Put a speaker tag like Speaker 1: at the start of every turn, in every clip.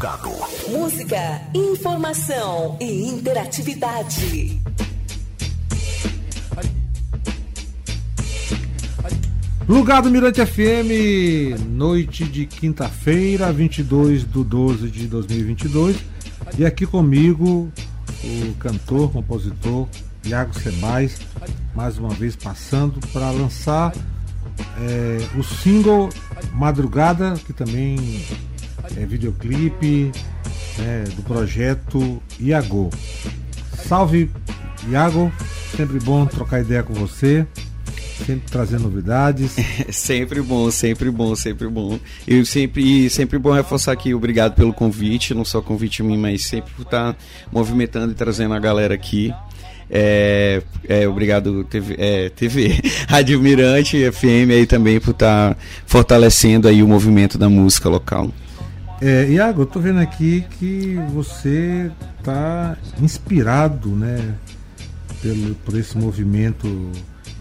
Speaker 1: Plugado.
Speaker 2: Música, informação e interatividade.
Speaker 3: Plugado Mirante FM, noite de quinta-feira, 22 de 12 de 2022. E aqui comigo o cantor, compositor Iago Sebais, mais uma vez passando para lançar é, o single Madrugada, que também é videoclipe é, do projeto Iago. Salve Iago, sempre bom trocar ideia com você sempre trazendo novidades.
Speaker 4: sempre bom, sempre bom, sempre bom. Eu sempre, sempre bom reforçar aqui, obrigado pelo convite, não só convite a mim, mas sempre por estar movimentando e trazendo a galera aqui. É, é, obrigado TV, é, TV Rádio Mirante FM aí também por estar fortalecendo aí o movimento da música local.
Speaker 3: É, Iago, eu tô vendo aqui que você tá inspirado, né, pelo, por esse movimento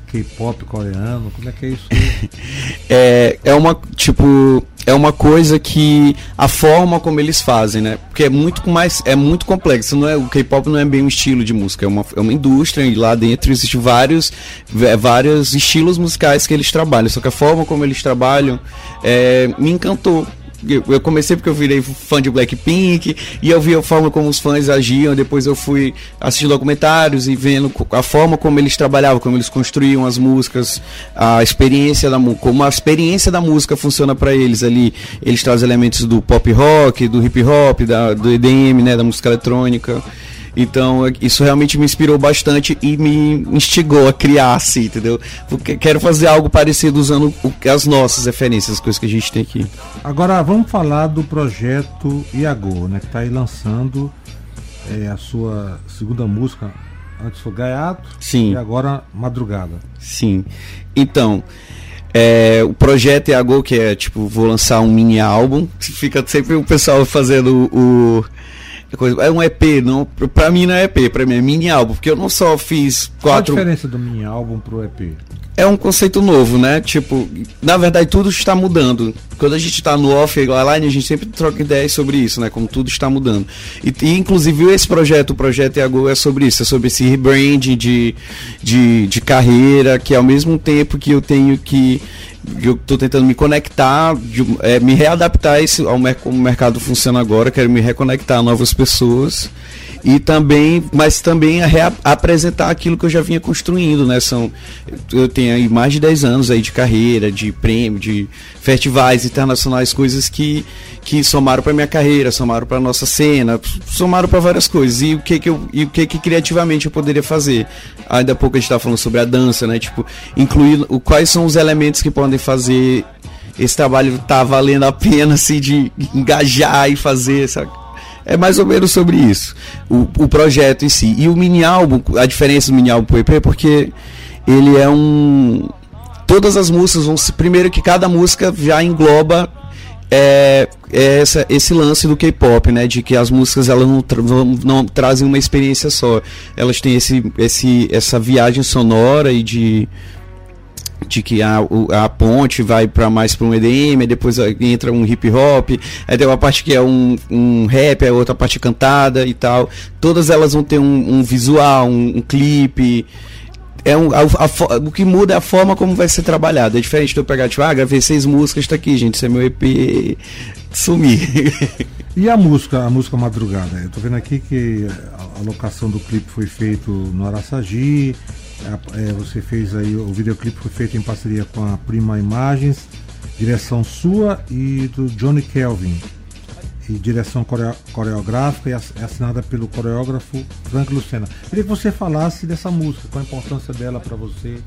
Speaker 3: K-pop coreano? Como é que é isso?
Speaker 4: é, é uma tipo é uma coisa que a forma como eles fazem, né? Porque é muito mais é muito complexo, não é o K-pop não é bem um estilo de música, é uma, é uma indústria e lá dentro existem vários é, vários estilos musicais que eles trabalham. Só que a forma como eles trabalham é, me encantou eu comecei porque eu virei fã de Blackpink e eu vi a forma como os fãs agiam. Depois eu fui assistindo documentários e vendo a forma como eles trabalhavam, como eles construíam as músicas, a experiência da como a experiência da música funciona para eles ali. Eles trazem elementos do pop rock, do hip hop, da, do EDM, né, da música eletrônica. Então, isso realmente me inspirou bastante e me instigou a criar assim, entendeu? Porque quero fazer algo parecido usando as nossas referências, as coisas que a gente tem aqui.
Speaker 3: Agora, vamos falar do projeto Iago, né? Que está aí lançando é, a sua segunda música. Antes foi Gaiato
Speaker 4: Sim.
Speaker 3: e agora Madrugada.
Speaker 4: Sim. Então, é, o projeto Iago, que é tipo, vou lançar um mini álbum. Fica sempre o pessoal fazendo o é um EP, não, pra mim não é EP, pra mim é mini álbum, porque eu não só fiz quatro.
Speaker 3: Qual a diferença do mini álbum pro EP?
Speaker 4: É um conceito novo, né? Tipo, na verdade tudo está mudando. Quando a gente está no off online, a gente sempre troca ideias sobre isso, né? Como tudo está mudando. E, e inclusive esse projeto, o projeto EAGO é sobre isso, é sobre esse rebranding de, de, de carreira, que ao mesmo tempo que eu tenho que eu estou tentando me conectar, de, é, me readaptar esse, ao como o mercado funciona agora, quero me reconectar a novas pessoas e também, mas também apresentar aquilo que eu já vinha construindo, né? São, eu tenho aí mais de 10 anos aí de carreira, de prêmio, de festivais internacionais, coisas que, que somaram para minha carreira, somaram para nossa cena, somaram para várias coisas. E o que que eu, e o que que criativamente eu poderia fazer? Ainda há pouco a gente estava falando sobre a dança, né? Tipo, incluir o, quais são os elementos que podem fazer esse trabalho tá valendo a pena assim de engajar e fazer, sabe? É mais ou menos sobre isso, o, o projeto em si. E o mini álbum, a diferença do mini álbum pro EP é porque ele é um. Todas as músicas vão. Primeiro que cada música já engloba é, é essa, esse lance do K-pop, né? De que as músicas elas não, tra não, não, trazem uma experiência só. Elas têm esse, esse, essa viagem sonora e de de que a, a ponte vai para mais para um EDM, depois entra um hip hop, aí tem uma parte que é um, um rap, a outra parte cantada e tal. Todas elas vão ter um, um visual, um, um clipe. É um, a, a, o que muda é a forma como vai ser trabalhado. É diferente de eu pegar, tipo, ah, gravei seis músicas, está aqui, gente, isso é meu EP, sumir.
Speaker 3: E a música, a música Madrugada? Eu tô vendo aqui que a, a locação do clipe foi feito no Araçagi, é, você fez aí, o videoclipe foi feito em parceria com a Prima Imagens, direção sua e do Johnny Kelvin. E direção coreográfica e assinada pelo coreógrafo Frank Lucena. Queria que você falasse dessa música, qual a importância dela para você.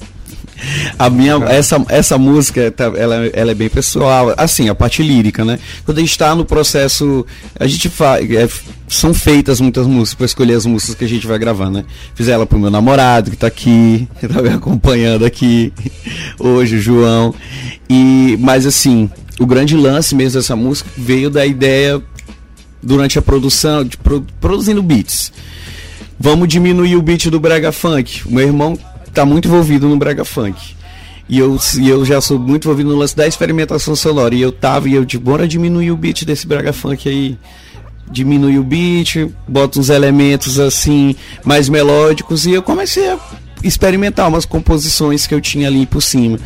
Speaker 4: A minha, essa, essa música, tá, ela, ela é bem pessoal, assim, a parte lírica, né? Quando a gente está no processo, a gente faz. É, são feitas muitas músicas para escolher as músicas que a gente vai gravar, né? Fiz ela pro meu namorado que tá aqui, que tá me acompanhando aqui hoje, o João. E mas assim, o grande lance mesmo dessa música veio da ideia durante a produção, de pro, produzindo beats. Vamos diminuir o beat do brega funk. O meu irmão tá muito envolvido no brega funk. E eu, e eu já sou muito envolvido no lance da experimentação sonora. E eu tava, e eu de bora diminuir o beat desse brega funk aí diminui o beat, bota uns elementos assim mais melódicos e eu comecei a experimentar umas composições que eu tinha ali por cima.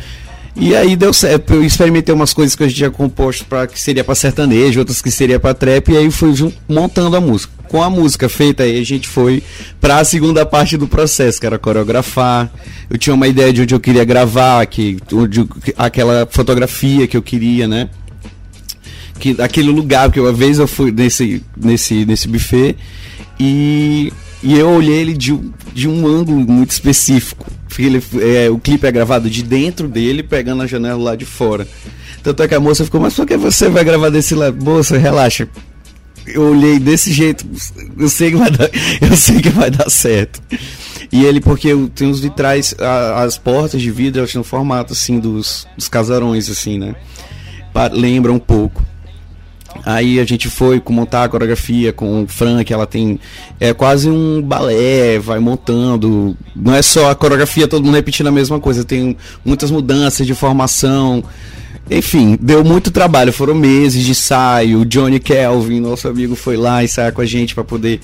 Speaker 4: E aí deu certo. Eu experimentei umas coisas que eu tinha composto para que seria para sertanejo, outras que seria para trap, e aí fui montando a música. Com a música feita aí, a gente foi para a segunda parte do processo, que era coreografar. Eu tinha uma ideia de onde eu queria gravar, que onde, aquela fotografia que eu queria, né? Que aquele lugar que uma vez eu fui nesse nesse nesse buffet e e eu olhei ele de, de um ângulo muito específico. Ele, é, o clipe é gravado de dentro dele, pegando a janela lá de fora. Tanto é que a moça ficou, mas por que você vai gravar desse lado? Moça, relaxa. Eu olhei desse jeito, eu sei que vai dar, eu sei que vai dar certo. E ele, porque tem os vitrais, a, as portas de vidro, elas têm um formato assim dos, dos casarões, assim, né? Lembra um pouco. Aí a gente foi montar a coreografia com o Frank, ela tem é quase um balé, vai montando. Não é só a coreografia, todo mundo repetindo a mesma coisa, tem muitas mudanças de formação. Enfim, deu muito trabalho, foram meses de ensaio. O Johnny Kelvin, nosso amigo, foi lá ensaiar com a gente para poder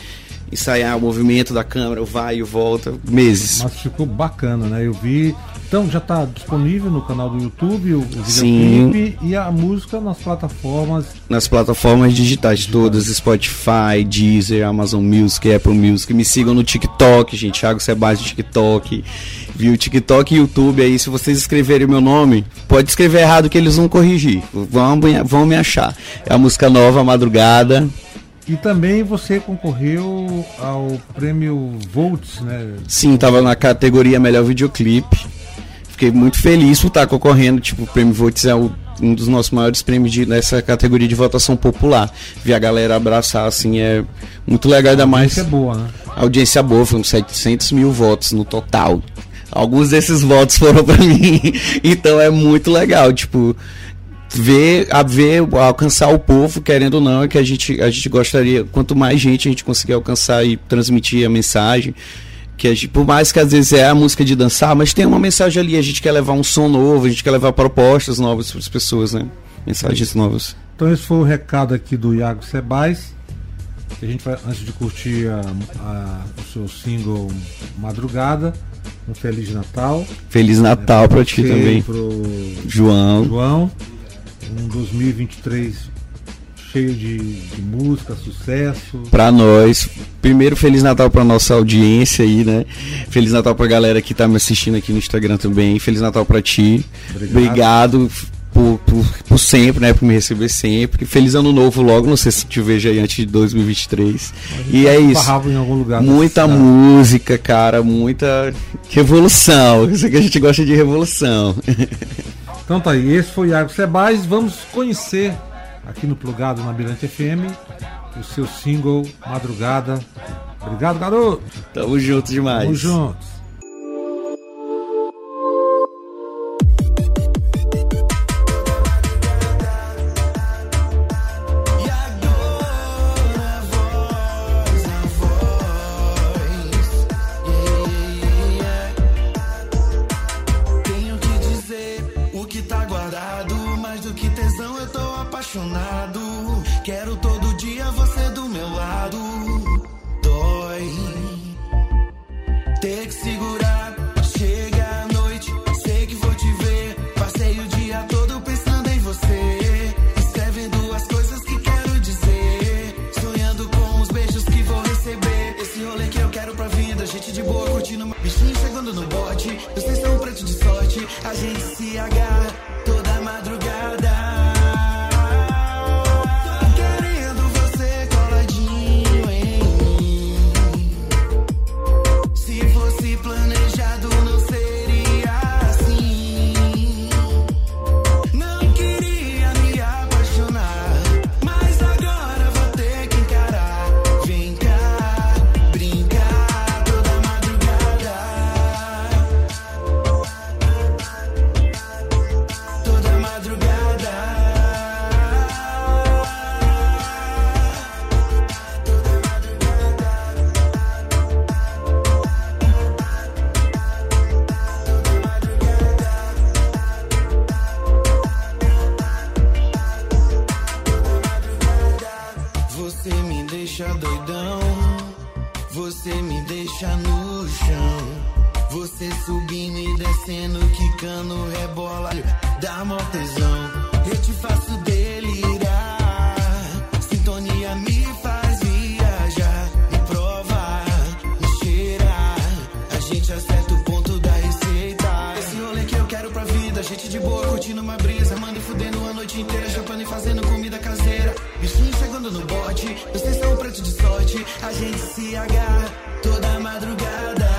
Speaker 4: ensaiar o movimento da câmera, o vai e volta, meses.
Speaker 3: Mas ficou bacana, né? Eu vi. Então já está disponível no canal do YouTube o, o videoclipe e a música nas plataformas.
Speaker 4: Nas plataformas digitais, digitais, todas, Spotify, Deezer, Amazon Music, Apple Music. Me sigam no TikTok, gente. Thiago Sebastião TikTok. Viu? TikTok e YouTube aí, se vocês escreverem meu nome, pode escrever errado que eles vão corrigir. Vão, vão me achar. É a música nova, Madrugada.
Speaker 3: E também você concorreu ao prêmio Volts, né?
Speaker 4: Sim, estava na categoria Melhor Videoclipe. Fiquei muito feliz por estar concorrendo. Tipo, o prêmio Volts é o, um dos nossos maiores prêmios de, nessa categoria de votação popular. Ver a galera abraçar, assim, é muito legal, ainda mais.
Speaker 3: A audiência é boa, né?
Speaker 4: A audiência boa, foram 700 mil votos no total. Alguns desses votos foram para mim. então é muito legal, tipo ver, a ver, alcançar o povo, querendo ou não, é que a gente, a gente gostaria, quanto mais gente a gente conseguir alcançar e transmitir a mensagem, que a gente, por mais que às vezes é a música de dançar, mas tem uma mensagem ali, a gente quer levar um som novo, a gente quer levar propostas novas para as pessoas, né? Mensagens novas.
Speaker 3: Então esse foi o recado aqui do Iago Sebais. A gente vai, antes de curtir a, a, o seu single Madrugada, um Feliz Natal.
Speaker 4: Feliz Natal é, para ti também.
Speaker 3: Pro
Speaker 4: João.
Speaker 3: João um 2023 cheio de, de música, sucesso.
Speaker 4: Para nós, primeiro Feliz Natal para nossa audiência aí, né? Feliz Natal para galera que tá me assistindo aqui no Instagram também. Feliz Natal para ti. Obrigado. Obrigado. Por, por, por, sempre, né? Por me receber sempre. Feliz ano novo logo, não sei se te vejo aí antes de 2023. E é isso. Muita música, cara, muita revolução. Isso que a gente gosta de revolução.
Speaker 3: Então tá aí, esse foi Iago Sebais. Vamos conhecer aqui no Plugado na Mirante FM o seu single Madrugada. Obrigado, garoto.
Speaker 4: Tamo junto demais.
Speaker 3: Tamo juntos.
Speaker 4: dia você do meu lado dói. Ter que segurar, chega à noite, sei que vou te ver. Passei o dia todo pensando em você. Escrevendo as coisas que quero dizer. Sonhando com os beijos que vou receber. Esse rolê que eu quero pra vida, gente de boa curtindo. Bichinho chegando no bote, vocês são um preto de sorte. A gente se agarra toda madrugada. Quicando, rebola, dá mó tesão. Eu te faço delirar. Sintonia me faz viajar. Me prova, me cheira. A gente acerta o ponto da receita. Esse rolê que eu quero pra vida. Gente de boa, curtindo uma brisa. Manda e fudendo a noite inteira. Chapando e fazendo comida caseira. Bichinho chegando no bote. Vocês são um preto de sorte. A gente se agarra toda madrugada.